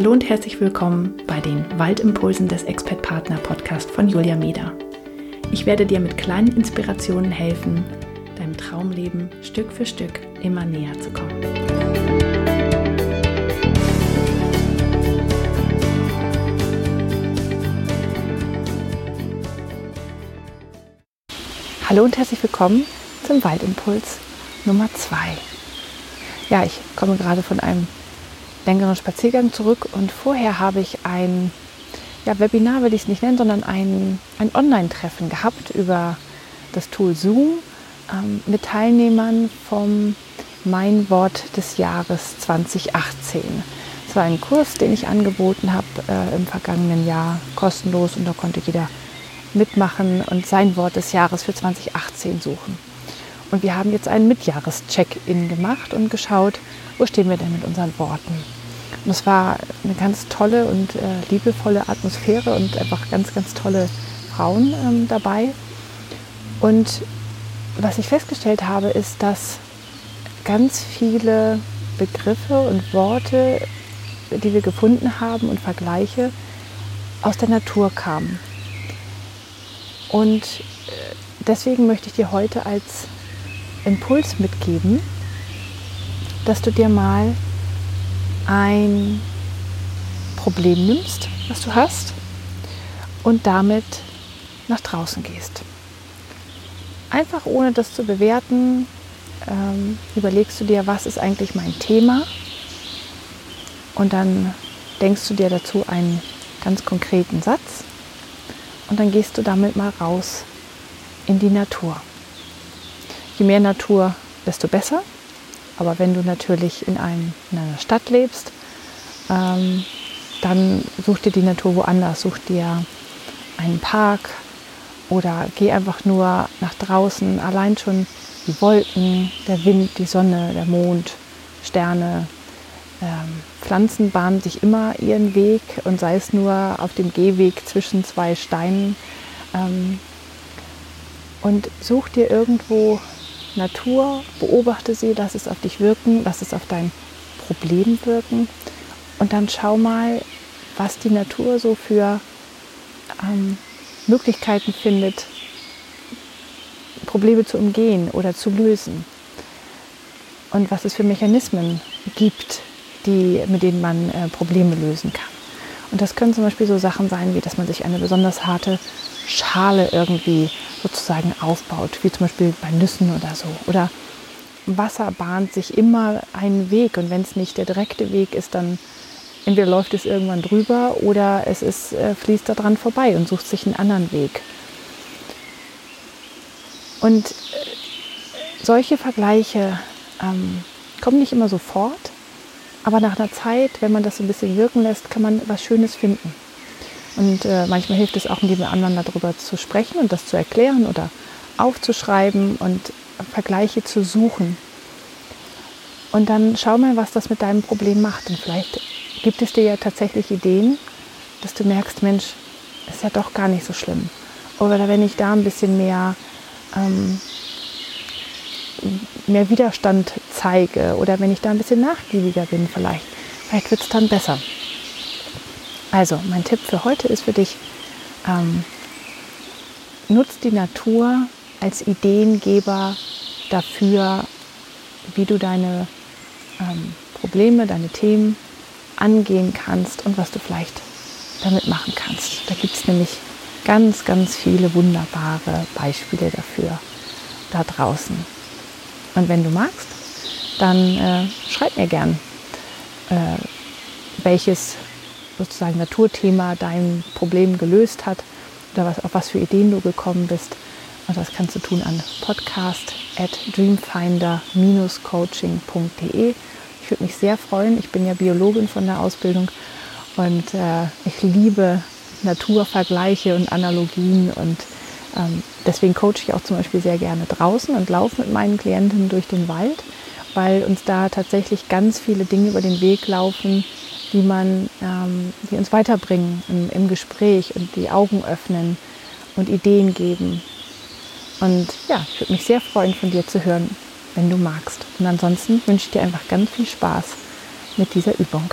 Hallo und herzlich willkommen bei den Waldimpulsen des Expert Partner Podcast von Julia Meder. Ich werde dir mit kleinen Inspirationen helfen, deinem Traumleben Stück für Stück immer näher zu kommen. Hallo und herzlich willkommen zum Waldimpuls Nummer 2. Ja, ich komme gerade von einem längeren Spaziergang zurück und vorher habe ich ein ja, Webinar, will ich es nicht nennen, sondern ein, ein Online-Treffen gehabt über das Tool Zoom ähm, mit Teilnehmern vom Mein Wort des Jahres 2018. Es war ein Kurs, den ich angeboten habe äh, im vergangenen Jahr, kostenlos und da konnte jeder mitmachen und sein Wort des Jahres für 2018 suchen. Und wir haben jetzt einen Mitjahres-Check-In gemacht und geschaut, wo stehen wir denn mit unseren Worten. Und es war eine ganz tolle und äh, liebevolle Atmosphäre und einfach ganz, ganz tolle Frauen ähm, dabei. Und was ich festgestellt habe, ist, dass ganz viele Begriffe und Worte, die wir gefunden haben und Vergleiche, aus der Natur kamen. Und äh, deswegen möchte ich dir heute als Impuls mitgeben, dass du dir mal ein Problem nimmst, was du hast, und damit nach draußen gehst. Einfach ohne das zu bewerten, ähm, überlegst du dir, was ist eigentlich mein Thema und dann denkst du dir dazu einen ganz konkreten Satz und dann gehst du damit mal raus in die Natur. Je mehr Natur, desto besser. Aber wenn du natürlich in, einem, in einer Stadt lebst, ähm, dann such dir die Natur woanders. Such dir einen Park oder geh einfach nur nach draußen. Allein schon die Wolken, der Wind, die Sonne, der Mond, Sterne. Ähm, Pflanzen bahnen sich immer ihren Weg und sei es nur auf dem Gehweg zwischen zwei Steinen. Ähm, und such dir irgendwo Natur, beobachte sie, lass es auf dich wirken, lass es auf dein Problem wirken und dann schau mal, was die Natur so für ähm, Möglichkeiten findet, Probleme zu umgehen oder zu lösen und was es für Mechanismen gibt, die, mit denen man äh, Probleme lösen kann. Und das können zum Beispiel so Sachen sein, wie dass man sich eine besonders harte Schale irgendwie sozusagen aufbaut, wie zum Beispiel bei Nüssen oder so. Oder Wasser bahnt sich immer einen Weg und wenn es nicht der direkte Weg ist, dann entweder läuft es irgendwann drüber oder es ist, äh, fließt daran vorbei und sucht sich einen anderen Weg. Und äh, solche Vergleiche ähm, kommen nicht immer sofort, aber nach einer Zeit, wenn man das so ein bisschen wirken lässt, kann man was Schönes finden. Und äh, manchmal hilft es auch, anderen darüber zu sprechen und das zu erklären oder aufzuschreiben und Vergleiche zu suchen. Und dann schau mal, was das mit deinem Problem macht. Und vielleicht gibt es dir ja tatsächlich Ideen, dass du merkst, Mensch, ist ja doch gar nicht so schlimm. Oder wenn ich da ein bisschen mehr, ähm, mehr Widerstand zeige oder wenn ich da ein bisschen nachgiebiger bin, vielleicht, vielleicht wird es dann besser. Also, mein Tipp für heute ist für dich, ähm, nutz die Natur als Ideengeber dafür, wie du deine ähm, Probleme, deine Themen angehen kannst und was du vielleicht damit machen kannst. Da gibt es nämlich ganz, ganz viele wunderbare Beispiele dafür da draußen. Und wenn du magst, dann äh, schreib mir gern, äh, welches sozusagen Naturthema dein Problem gelöst hat oder was, auf was für Ideen du gekommen bist. Und das kannst du tun an podcast at dreamfinder-coaching.de. Ich würde mich sehr freuen. Ich bin ja Biologin von der Ausbildung und äh, ich liebe Naturvergleiche und Analogien und ähm, deswegen coache ich auch zum Beispiel sehr gerne draußen und laufe mit meinen Klienten durch den Wald, weil uns da tatsächlich ganz viele Dinge über den Weg laufen, die, man, ähm, die uns weiterbringen im, im Gespräch und die Augen öffnen und Ideen geben. Und ja, ich würde mich sehr freuen, von dir zu hören, wenn du magst. Und ansonsten wünsche ich dir einfach ganz viel Spaß mit dieser Übung.